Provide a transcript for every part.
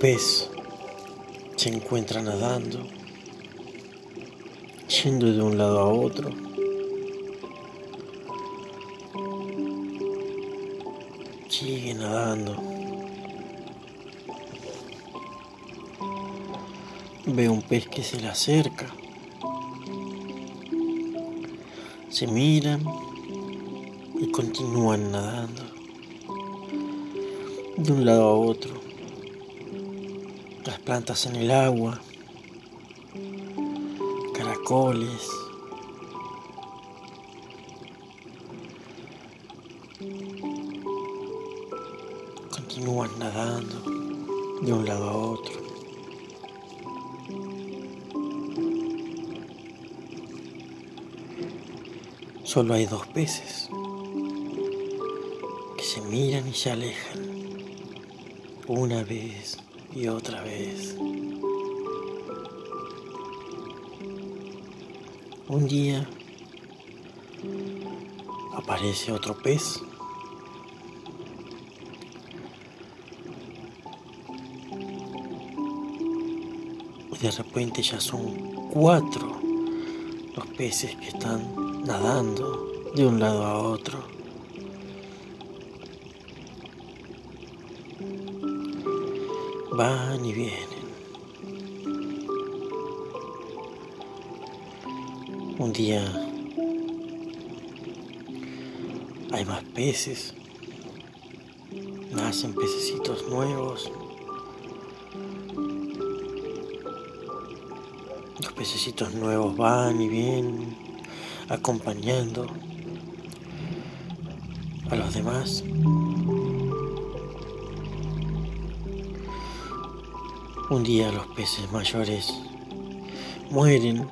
pez se encuentra nadando, yendo de un lado a otro. Sigue nadando. Ve un pez que se le acerca. Se miran y continúan nadando de un lado a otro. Las plantas en el agua, caracoles. Continúan nadando de un lado a otro. Solo hay dos peces que se miran y se alejan una vez y otra vez. Un día aparece otro pez. Y de repente ya son cuatro los peces que están nadando de un lado a otro. Van y vienen. Un día hay más peces, nacen pececitos nuevos. Los pececitos nuevos van y vienen acompañando a los demás. Un día los peces mayores mueren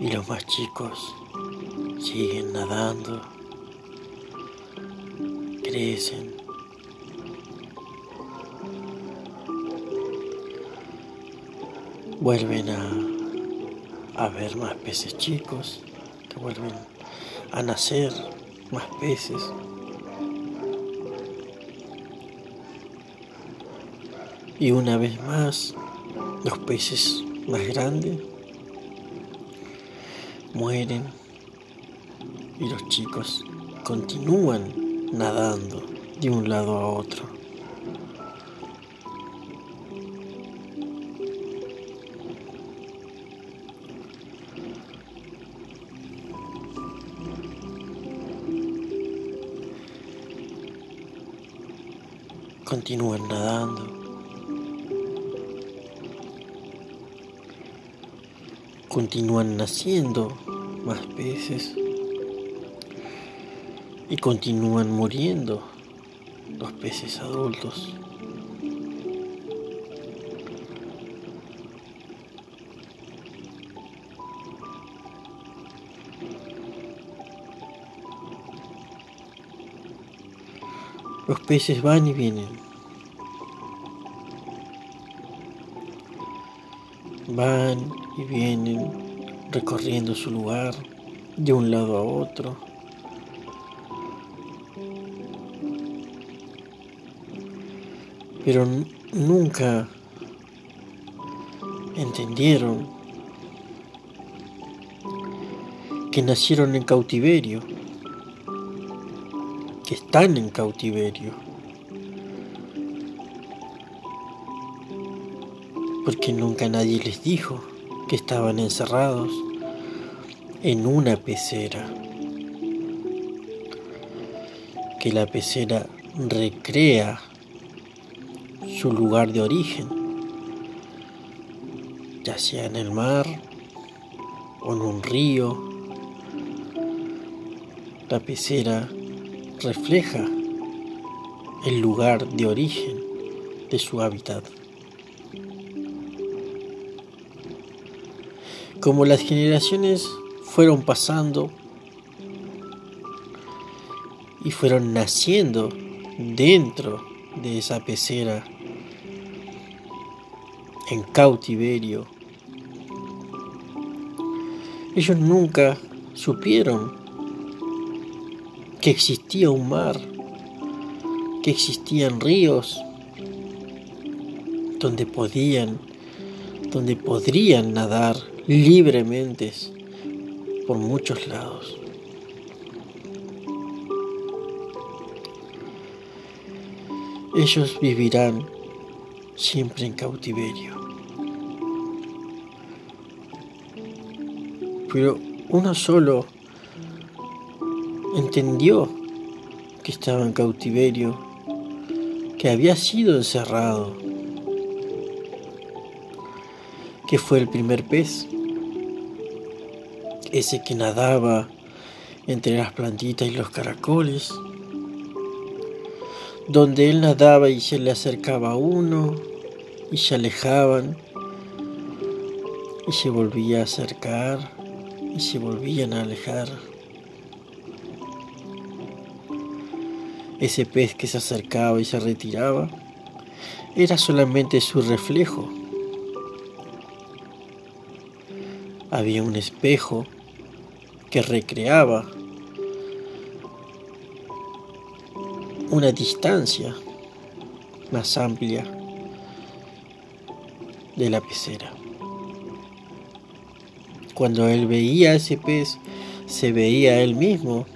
y los más chicos siguen nadando, crecen. Vuelven a, a ver más peces chicos, que vuelven a nacer más peces. Y una vez más, los peces más grandes mueren y los chicos continúan nadando de un lado a otro. Continúan nadando continúan naciendo más peces y continúan muriendo los peces adultos. Los peces van y vienen. Van y vienen recorriendo su lugar de un lado a otro. Pero nunca entendieron que nacieron en cautiverio, que están en cautiverio. Porque nunca nadie les dijo que estaban encerrados en una pecera, que la pecera recrea su lugar de origen, ya sea en el mar o en un río. La pecera refleja el lugar de origen de su hábitat. Como las generaciones fueron pasando y fueron naciendo dentro de esa pecera en cautiverio, ellos nunca supieron que existía un mar que existían ríos donde podían, donde podrían nadar libremente por muchos lados. Ellos vivirán siempre en cautiverio. Pero uno solo entendió que estaba en cautiverio, que había sido encerrado, que fue el primer pez, ese que nadaba entre las plantitas y los caracoles, donde él nadaba y se le acercaba a uno y se alejaban y se volvía a acercar y se volvían a alejar. Ese pez que se acercaba y se retiraba era solamente su reflejo. Había un espejo que recreaba una distancia más amplia de la pecera. Cuando él veía a ese pez, se veía él mismo.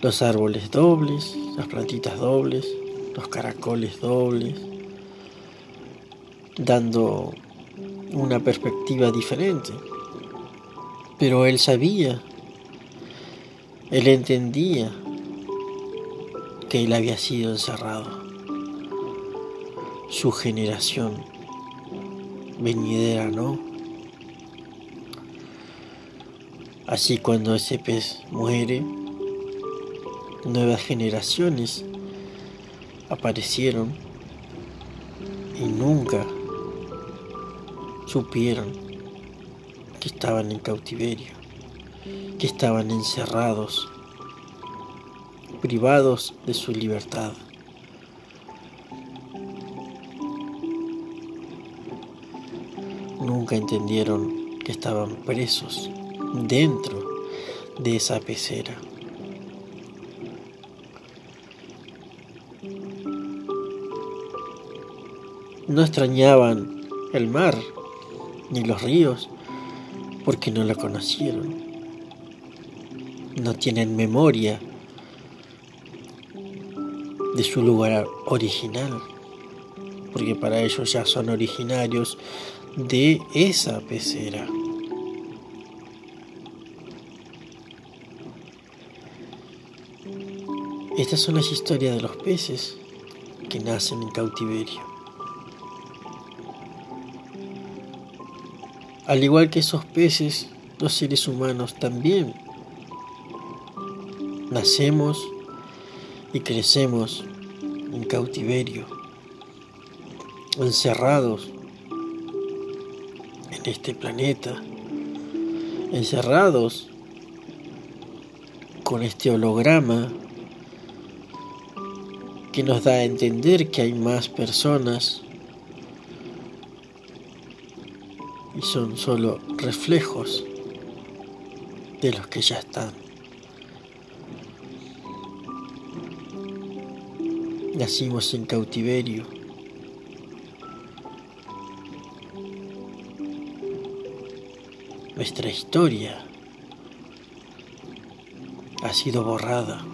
Los árboles dobles, las plantitas dobles, los caracoles dobles, dando una perspectiva diferente. Pero él sabía, él entendía que él había sido encerrado. Su generación venidera, ¿no? Así cuando ese pez muere, nuevas generaciones aparecieron y nunca supieron que estaban en cautiverio, que estaban encerrados, privados de su libertad. nunca entendieron que estaban presos dentro de esa pecera. No extrañaban el mar ni los ríos porque no lo conocieron. No tienen memoria de su lugar original, porque para ellos ya son originarios de esa pecera. Estas son las historias de los peces que nacen en cautiverio. Al igual que esos peces, los seres humanos también. Nacemos y crecemos en cautiverio, encerrados este planeta, encerrados con este holograma que nos da a entender que hay más personas y son solo reflejos de los que ya están. Nacimos en cautiverio Nuestra historia ha sido borrada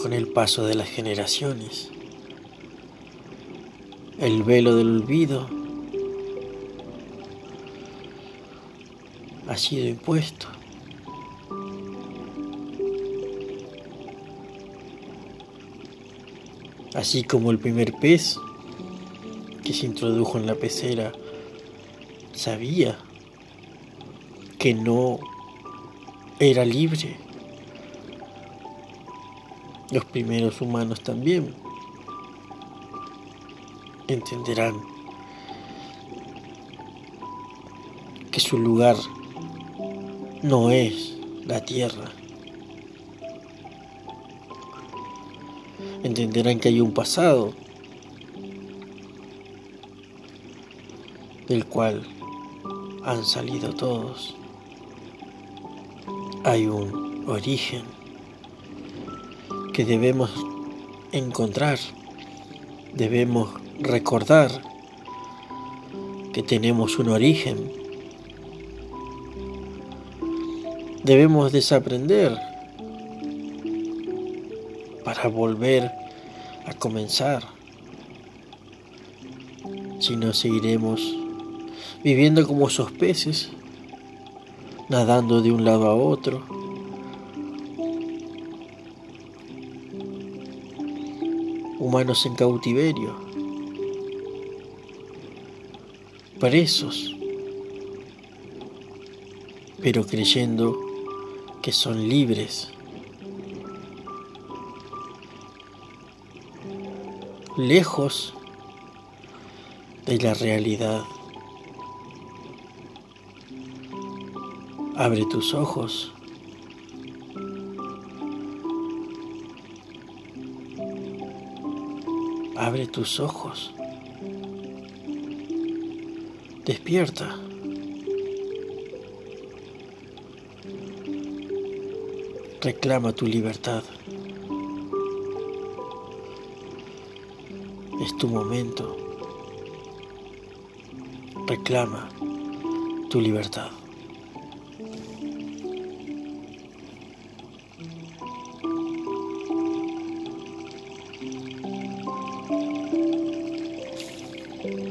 con el paso de las generaciones. El velo del olvido ha sido impuesto. Así como el primer pez que se introdujo en la pecera sabía que no era libre. Los primeros humanos también entenderán que su lugar no es la tierra. Entenderán que hay un pasado del cual han salido todos hay un origen que debemos encontrar, debemos recordar que tenemos un origen. Debemos desaprender para volver a comenzar. Si no seguiremos viviendo como esos peces, nadando de un lado a otro. Humanos en cautiverio, presos, pero creyendo que son libres. lejos de la realidad. Abre tus ojos. Abre tus ojos. Despierta. Reclama tu libertad. Es tu momento. Reclama tu libertad.